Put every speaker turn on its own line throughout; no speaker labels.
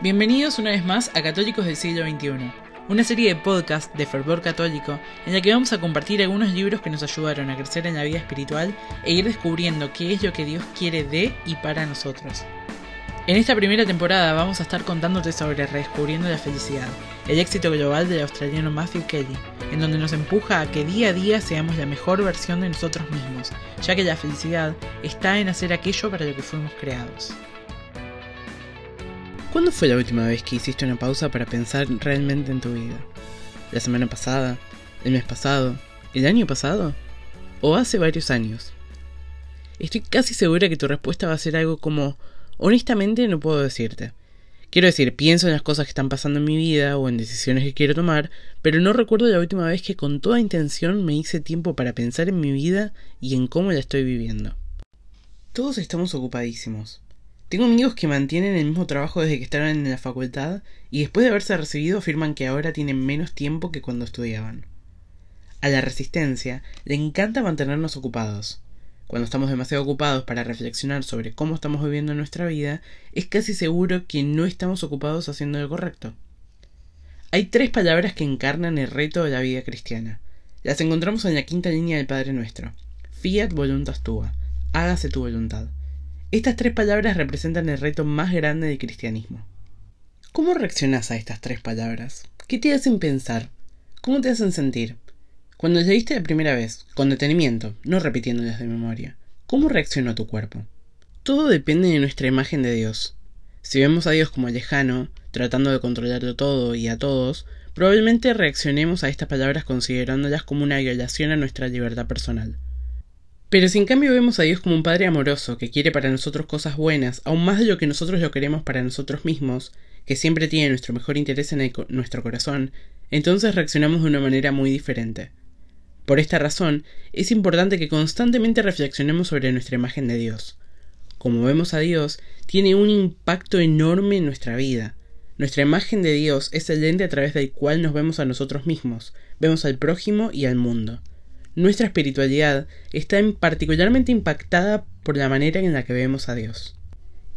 Bienvenidos una vez más a Católicos del siglo XXI, una serie de podcasts de fervor católico en la que vamos a compartir algunos libros que nos ayudaron a crecer en la vida espiritual e ir descubriendo qué es lo que Dios quiere de y para nosotros. En esta primera temporada vamos a estar contándote sobre Redescubriendo la Felicidad, el éxito global del australiano Matthew Kelly, en donde nos empuja a que día a día seamos la mejor versión de nosotros mismos, ya que la felicidad está en hacer aquello para lo que fuimos creados. ¿Cuándo fue la última vez que hiciste una pausa para pensar realmente en tu vida? ¿La semana pasada? ¿El mes pasado? ¿El año pasado? ¿O hace varios años? Estoy casi segura que tu respuesta va a ser algo como, honestamente no puedo decirte. Quiero decir, pienso en las cosas que están pasando en mi vida o en decisiones que quiero tomar, pero no recuerdo la última vez que con toda intención me hice tiempo para pensar en mi vida y en cómo la estoy viviendo. Todos estamos ocupadísimos. Tengo amigos que mantienen el mismo trabajo desde que estaban en la facultad y después de haberse recibido afirman que ahora tienen menos tiempo que cuando estudiaban. A la resistencia le encanta mantenernos ocupados. Cuando estamos demasiado ocupados para reflexionar sobre cómo estamos viviendo nuestra vida, es casi seguro que no estamos ocupados haciendo lo correcto. Hay tres palabras que encarnan el reto de la vida cristiana. Las encontramos en la quinta línea del Padre Nuestro. Fiat voluntas tua. Hágase tu voluntad. Estas tres palabras representan el reto más grande del cristianismo. ¿Cómo reaccionas a estas tres palabras? ¿Qué te hacen pensar? ¿Cómo te hacen sentir? Cuando leíste la primera vez, con detenimiento, no repitiéndolas de memoria, ¿cómo reaccionó tu cuerpo? Todo depende de nuestra imagen de Dios. Si vemos a Dios como lejano, tratando de controlarlo todo y a todos, probablemente reaccionemos a estas palabras considerándolas como una violación a nuestra libertad personal. Pero si en cambio vemos a Dios como un Padre amoroso que quiere para nosotros cosas buenas, aún más de lo que nosotros lo queremos para nosotros mismos, que siempre tiene nuestro mejor interés en nuestro corazón, entonces reaccionamos de una manera muy diferente. Por esta razón, es importante que constantemente reflexionemos sobre nuestra imagen de Dios. Como vemos a Dios, tiene un impacto enorme en nuestra vida. Nuestra imagen de Dios es el lente a través del cual nos vemos a nosotros mismos, vemos al prójimo y al mundo nuestra espiritualidad está particularmente impactada por la manera en la que vemos a Dios.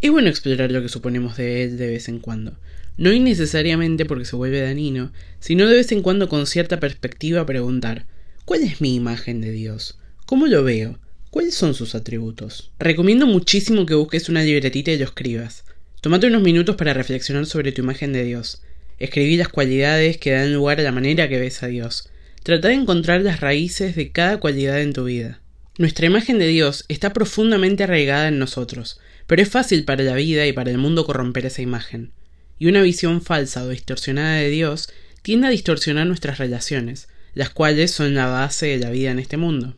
Es bueno explorar lo que suponemos de Él de vez en cuando, no innecesariamente porque se vuelve danino, sino de vez en cuando con cierta perspectiva preguntar ¿Cuál es mi imagen de Dios? ¿Cómo lo veo? ¿Cuáles son sus atributos? Recomiendo muchísimo que busques una libretita y lo escribas. Tómate unos minutos para reflexionar sobre tu imagen de Dios. Escribí las cualidades que dan lugar a la manera que ves a Dios. Trata de encontrar las raíces de cada cualidad en tu vida. Nuestra imagen de Dios está profundamente arraigada en nosotros, pero es fácil para la vida y para el mundo corromper esa imagen. Y una visión falsa o distorsionada de Dios tiende a distorsionar nuestras relaciones, las cuales son la base de la vida en este mundo.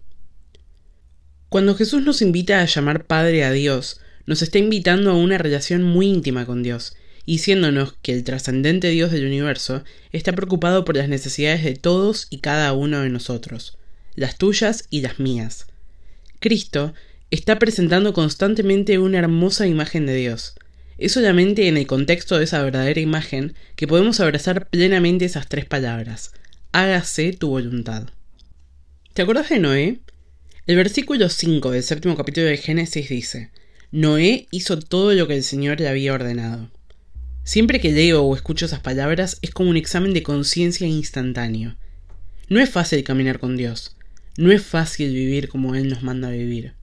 Cuando Jesús nos invita a llamar Padre a Dios, nos está invitando a una relación muy íntima con Dios, diciéndonos que el trascendente Dios del universo está preocupado por las necesidades de todos y cada uno de nosotros, las tuyas y las mías. Cristo está presentando constantemente una hermosa imagen de Dios. Es solamente en el contexto de esa verdadera imagen que podemos abrazar plenamente esas tres palabras. Hágase tu voluntad. ¿Te acuerdas de Noé? El versículo 5 del séptimo capítulo de Génesis dice, Noé hizo todo lo que el Señor le había ordenado. Siempre que leo o escucho esas palabras es como un examen de conciencia instantáneo. No es fácil caminar con Dios. No es fácil vivir como Él nos manda a vivir.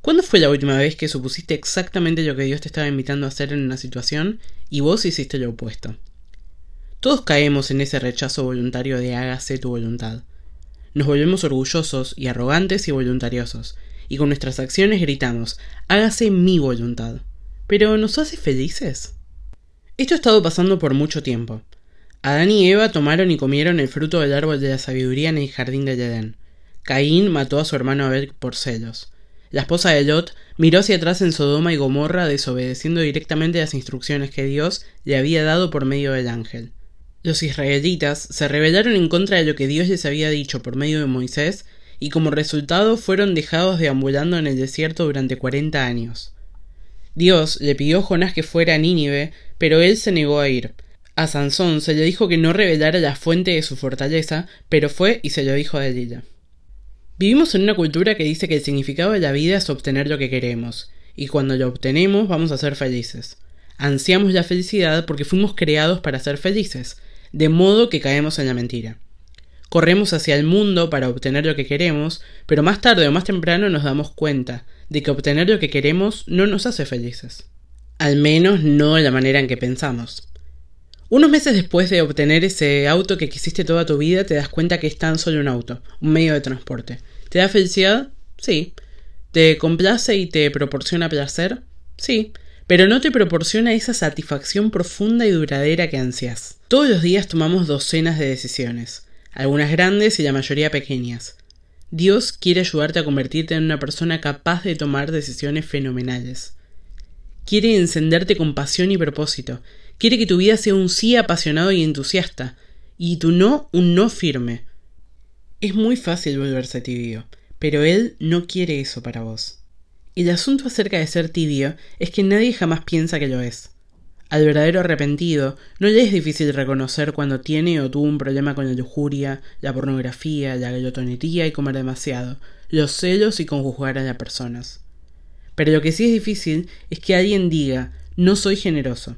¿Cuándo fue la última vez que supusiste exactamente lo que Dios te estaba invitando a hacer en una situación y vos hiciste lo opuesto? Todos caemos en ese rechazo voluntario de hágase tu voluntad. Nos volvemos orgullosos y arrogantes y voluntariosos, y con nuestras acciones gritamos hágase mi voluntad. Pero ¿nos hace felices? Esto ha estado pasando por mucho tiempo. Adán y Eva tomaron y comieron el fruto del árbol de la sabiduría en el jardín de Edén. Caín mató a su hermano Abel por celos. La esposa de Lot miró hacia atrás en Sodoma y Gomorra desobedeciendo directamente las instrucciones que Dios le había dado por medio del ángel. Los israelitas se rebelaron en contra de lo que Dios les había dicho por medio de Moisés y como resultado fueron dejados deambulando en el desierto durante cuarenta años. Dios le pidió a Jonás que fuera a Nínive, pero él se negó a ir. A Sansón se le dijo que no revelara la fuente de su fortaleza, pero fue y se lo dijo a Delila. Vivimos en una cultura que dice que el significado de la vida es obtener lo que queremos, y cuando lo obtenemos vamos a ser felices. Ansiamos la felicidad porque fuimos creados para ser felices, de modo que caemos en la mentira. Corremos hacia el mundo para obtener lo que queremos, pero más tarde o más temprano nos damos cuenta de que obtener lo que queremos no nos hace felices. Al menos no de la manera en que pensamos. Unos meses después de obtener ese auto que quisiste toda tu vida, te das cuenta que es tan solo un auto, un medio de transporte. ¿Te da felicidad? Sí. ¿Te complace y te proporciona placer? Sí. Pero no te proporciona esa satisfacción profunda y duradera que ansias. Todos los días tomamos docenas de decisiones algunas grandes y la mayoría pequeñas. Dios quiere ayudarte a convertirte en una persona capaz de tomar decisiones fenomenales. Quiere encenderte con pasión y propósito. Quiere que tu vida sea un sí apasionado y entusiasta, y tu no un no firme. Es muy fácil volverse tibio, pero Él no quiere eso para vos. El asunto acerca de ser tibio es que nadie jamás piensa que lo es. Al verdadero arrepentido no le es difícil reconocer cuando tiene o tuvo un problema con la lujuria, la pornografía, la glotonería y comer demasiado, los celos y con juzgar a las personas. Pero lo que sí es difícil es que alguien diga no soy generoso.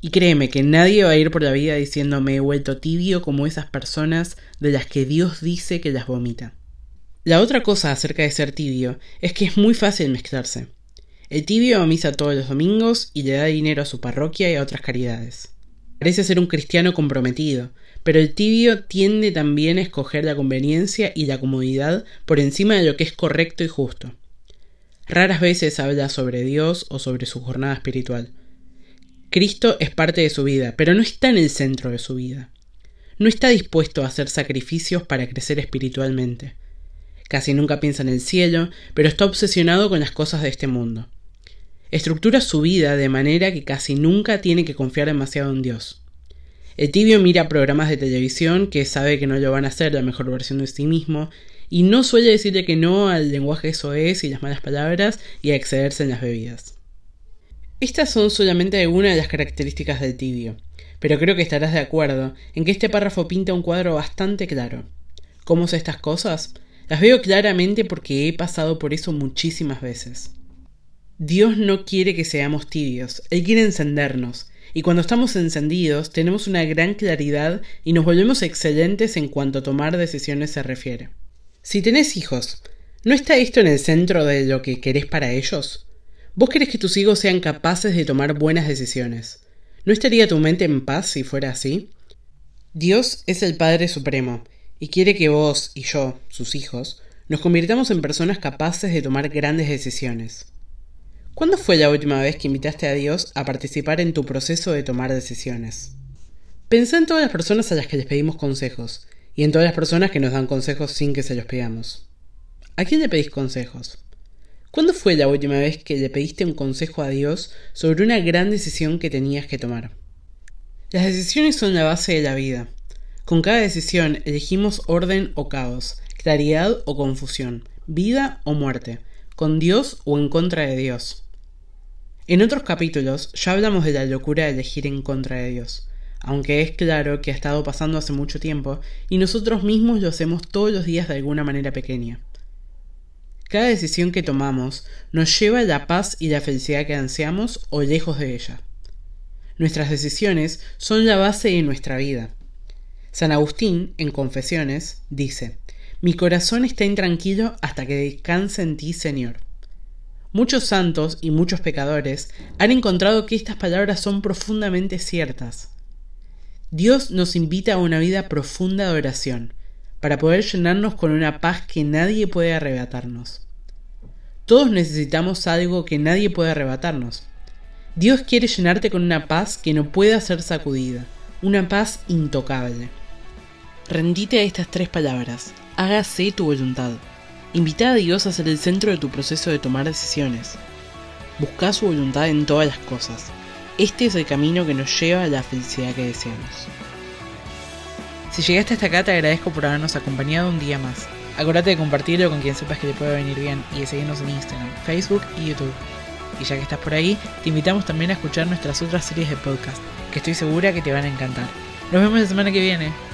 Y créeme que nadie va a ir por la vida diciendo me he vuelto tibio como esas personas de las que Dios dice que las vomita. La otra cosa acerca de ser tibio es que es muy fácil mezclarse. El tibio va a misa todos los domingos y le da dinero a su parroquia y a otras caridades. Parece ser un cristiano comprometido, pero el tibio tiende también a escoger la conveniencia y la comodidad por encima de lo que es correcto y justo. Raras veces habla sobre Dios o sobre su jornada espiritual. Cristo es parte de su vida, pero no está en el centro de su vida. No está dispuesto a hacer sacrificios para crecer espiritualmente. Casi nunca piensa en el cielo, pero está obsesionado con las cosas de este mundo estructura su vida de manera que casi nunca tiene que confiar demasiado en Dios. El tibio mira programas de televisión que sabe que no lo van a hacer la mejor versión de sí mismo y no suele decirle que no al lenguaje es y las malas palabras y a excederse en las bebidas. Estas son solamente algunas de las características del tibio, pero creo que estarás de acuerdo en que este párrafo pinta un cuadro bastante claro. ¿Cómo sé estas cosas? Las veo claramente porque he pasado por eso muchísimas veces. Dios no quiere que seamos tibios, Él quiere encendernos. Y cuando estamos encendidos tenemos una gran claridad y nos volvemos excelentes en cuanto a tomar decisiones se refiere. Si tenés hijos, ¿no está esto en el centro de lo que querés para ellos? Vos querés que tus hijos sean capaces de tomar buenas decisiones. ¿No estaría tu mente en paz si fuera así? Dios es el Padre Supremo y quiere que vos y yo, sus hijos, nos convirtamos en personas capaces de tomar grandes decisiones. ¿Cuándo fue la última vez que invitaste a Dios a participar en tu proceso de tomar decisiones? Pensá en todas las personas a las que les pedimos consejos y en todas las personas que nos dan consejos sin que se los pidamos. ¿A quién le pedís consejos? ¿Cuándo fue la última vez que le pediste un consejo a Dios sobre una gran decisión que tenías que tomar? Las decisiones son la base de la vida. Con cada decisión elegimos orden o caos, claridad o confusión, vida o muerte, con Dios o en contra de Dios. En otros capítulos ya hablamos de la locura de elegir en contra de Dios, aunque es claro que ha estado pasando hace mucho tiempo y nosotros mismos lo hacemos todos los días de alguna manera pequeña. Cada decisión que tomamos nos lleva a la paz y la felicidad que ansiamos o lejos de ella. Nuestras decisiones son la base de nuestra vida. San Agustín, en Confesiones, dice, Mi corazón está intranquilo hasta que descanse en ti, Señor. Muchos santos y muchos pecadores han encontrado que estas palabras son profundamente ciertas. Dios nos invita a una vida profunda de oración, para poder llenarnos con una paz que nadie puede arrebatarnos. Todos necesitamos algo que nadie puede arrebatarnos. Dios quiere llenarte con una paz que no pueda ser sacudida, una paz intocable. Rendite a estas tres palabras, hágase tu voluntad. Invita a Dios a ser el centro de tu proceso de tomar decisiones. Busca su voluntad en todas las cosas. Este es el camino que nos lleva a la felicidad que deseamos. Si llegaste hasta acá te agradezco por habernos acompañado un día más. Acuérdate de compartirlo con quien sepas que le puede venir bien y de seguirnos en Instagram, Facebook y YouTube. Y ya que estás por ahí, te invitamos también a escuchar nuestras otras series de podcast, que estoy segura que te van a encantar. Nos vemos la semana que viene.